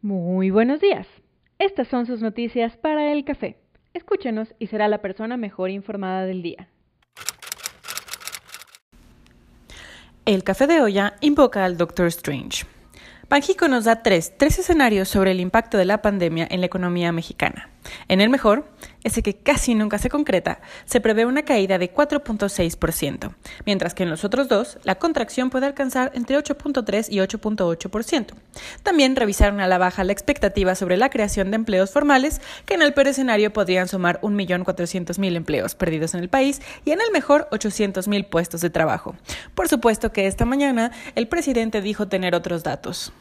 Muy buenos días. Estas son sus noticias para el café. Escúchenos y será la persona mejor informada del día. El café de olla invoca al Doctor Strange. Banjico nos da tres, tres escenarios sobre el impacto de la pandemia en la economía mexicana. En el mejor, ese que casi nunca se concreta, se prevé una caída de 4.6%, mientras que en los otros dos, la contracción puede alcanzar entre 8.3 y 8.8%. También revisaron a la baja la expectativa sobre la creación de empleos formales, que en el peor escenario podrían sumar 1.400.000 empleos perdidos en el país y en el mejor 800.000 puestos de trabajo. Por supuesto que esta mañana el presidente dijo tener otros datos.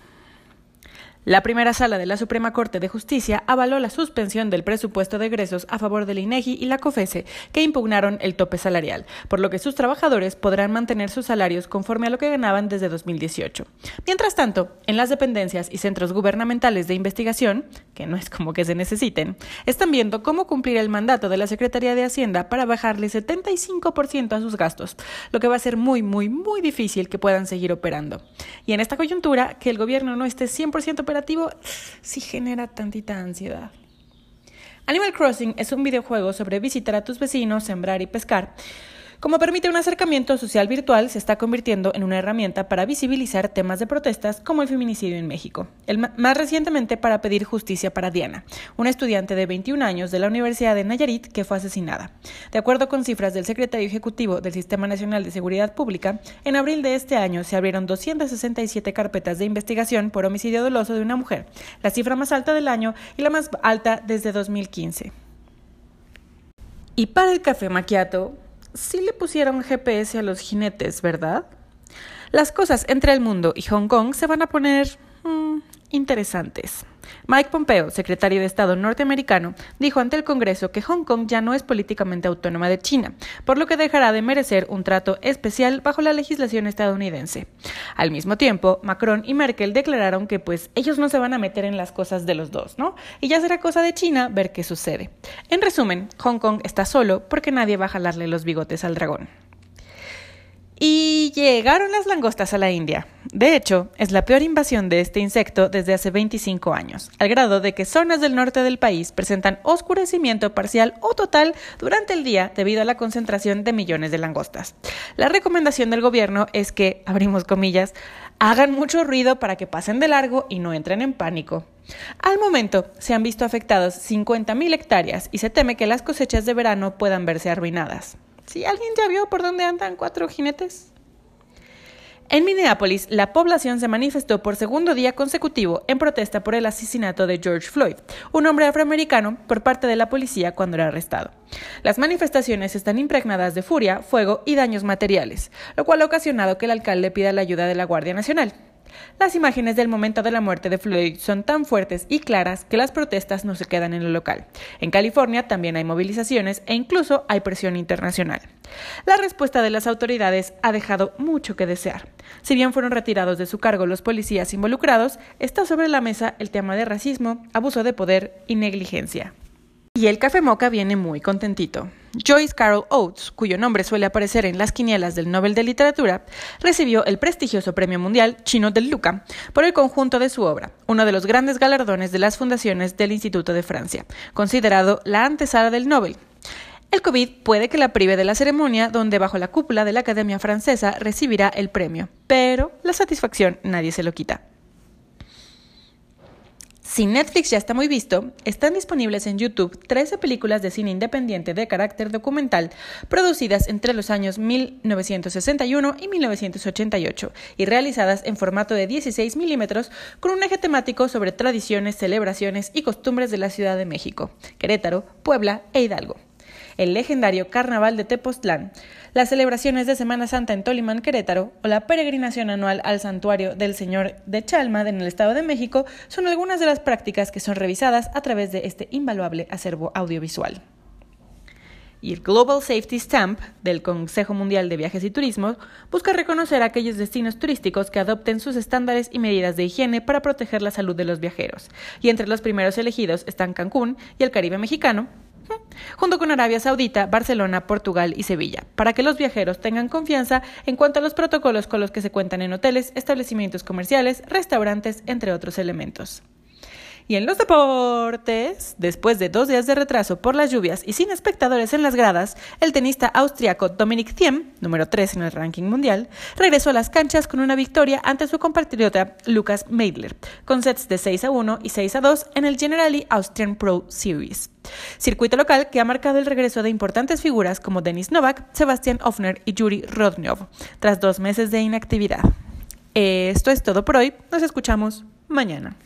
La primera sala de la Suprema Corte de Justicia avaló la suspensión del presupuesto de egresos a favor del INEGI y la COFESE, que impugnaron el tope salarial, por lo que sus trabajadores podrán mantener sus salarios conforme a lo que ganaban desde 2018. Mientras tanto, en las dependencias y centros gubernamentales de investigación, que no es como que se necesiten, están viendo cómo cumplir el mandato de la Secretaría de Hacienda para bajarle 75% a sus gastos, lo que va a ser muy, muy, muy difícil que puedan seguir operando. Y en esta coyuntura, que el gobierno no esté 100% operando sí genera tantita ansiedad. Animal Crossing es un videojuego sobre visitar a tus vecinos, sembrar y pescar. Como permite un acercamiento social virtual, se está convirtiendo en una herramienta para visibilizar temas de protestas como el feminicidio en México. El más recientemente para pedir justicia para Diana, una estudiante de 21 años de la Universidad de Nayarit que fue asesinada. De acuerdo con cifras del secretario ejecutivo del Sistema Nacional de Seguridad Pública, en abril de este año se abrieron 267 carpetas de investigación por homicidio doloso de una mujer, la cifra más alta del año y la más alta desde 2015. Y para el café maquiato, sí le pusieron GPS a los jinetes, ¿verdad? Las cosas entre el mundo y Hong Kong se van a poner mm, interesantes. Mike Pompeo, secretario de Estado norteamericano, dijo ante el Congreso que Hong Kong ya no es políticamente autónoma de China, por lo que dejará de merecer un trato especial bajo la legislación estadounidense. Al mismo tiempo, Macron y Merkel declararon que pues ellos no se van a meter en las cosas de los dos, ¿no? Y ya será cosa de China ver qué sucede. En resumen, Hong Kong está solo porque nadie va a jalarle los bigotes al dragón. Llegaron las langostas a la India. De hecho, es la peor invasión de este insecto desde hace 25 años, al grado de que zonas del norte del país presentan oscurecimiento parcial o total durante el día debido a la concentración de millones de langostas. La recomendación del gobierno es que, abrimos comillas, hagan mucho ruido para que pasen de largo y no entren en pánico. Al momento, se han visto afectados 50.000 hectáreas y se teme que las cosechas de verano puedan verse arruinadas. ¿Si alguien ya vio por dónde andan cuatro jinetes? En Minneapolis, la población se manifestó por segundo día consecutivo en protesta por el asesinato de George Floyd, un hombre afroamericano, por parte de la policía cuando era arrestado. Las manifestaciones están impregnadas de furia, fuego y daños materiales, lo cual ha ocasionado que el alcalde pida la ayuda de la Guardia Nacional. Las imágenes del momento de la muerte de Floyd son tan fuertes y claras que las protestas no se quedan en lo local. En California también hay movilizaciones e incluso hay presión internacional. La respuesta de las autoridades ha dejado mucho que desear. Si bien fueron retirados de su cargo los policías involucrados, está sobre la mesa el tema de racismo, abuso de poder y negligencia. Y el café moca viene muy contentito. Joyce Carol Oates, cuyo nombre suele aparecer en las quinielas del Nobel de Literatura, recibió el prestigioso Premio Mundial Chino del Luca por el conjunto de su obra, uno de los grandes galardones de las fundaciones del Instituto de Francia, considerado la antesala del Nobel. El COVID puede que la prive de la ceremonia donde bajo la cúpula de la Academia Francesa recibirá el premio, pero la satisfacción nadie se lo quita. Si Netflix ya está muy visto, están disponibles en YouTube 13 películas de cine independiente de carácter documental producidas entre los años 1961 y 1988 y realizadas en formato de 16 milímetros con un eje temático sobre tradiciones, celebraciones y costumbres de la Ciudad de México, Querétaro, Puebla e Hidalgo el legendario Carnaval de Tepoztlán, las celebraciones de Semana Santa en Tolimán, Querétaro, o la peregrinación anual al santuario del Señor de Chalma en el Estado de México son algunas de las prácticas que son revisadas a través de este invaluable acervo audiovisual. Y el Global Safety Stamp del Consejo Mundial de Viajes y Turismo busca reconocer aquellos destinos turísticos que adopten sus estándares y medidas de higiene para proteger la salud de los viajeros. Y entre los primeros elegidos están Cancún y el Caribe mexicano, junto con Arabia Saudita, Barcelona, Portugal y Sevilla, para que los viajeros tengan confianza en cuanto a los protocolos con los que se cuentan en hoteles, establecimientos comerciales, restaurantes, entre otros elementos. Y en los deportes, después de dos días de retraso por las lluvias y sin espectadores en las gradas, el tenista austriaco Dominic Thiem, número 3 en el ranking mundial, regresó a las canchas con una victoria ante su compatriota Lucas Meidler, con sets de 6 a 1 y 6 a 2 en el Generali Austrian Pro Series. Circuito local que ha marcado el regreso de importantes figuras como Denis Novak, Sebastián Ofner y Yuri Rodnyov, tras dos meses de inactividad. Esto es todo por hoy. Nos escuchamos mañana.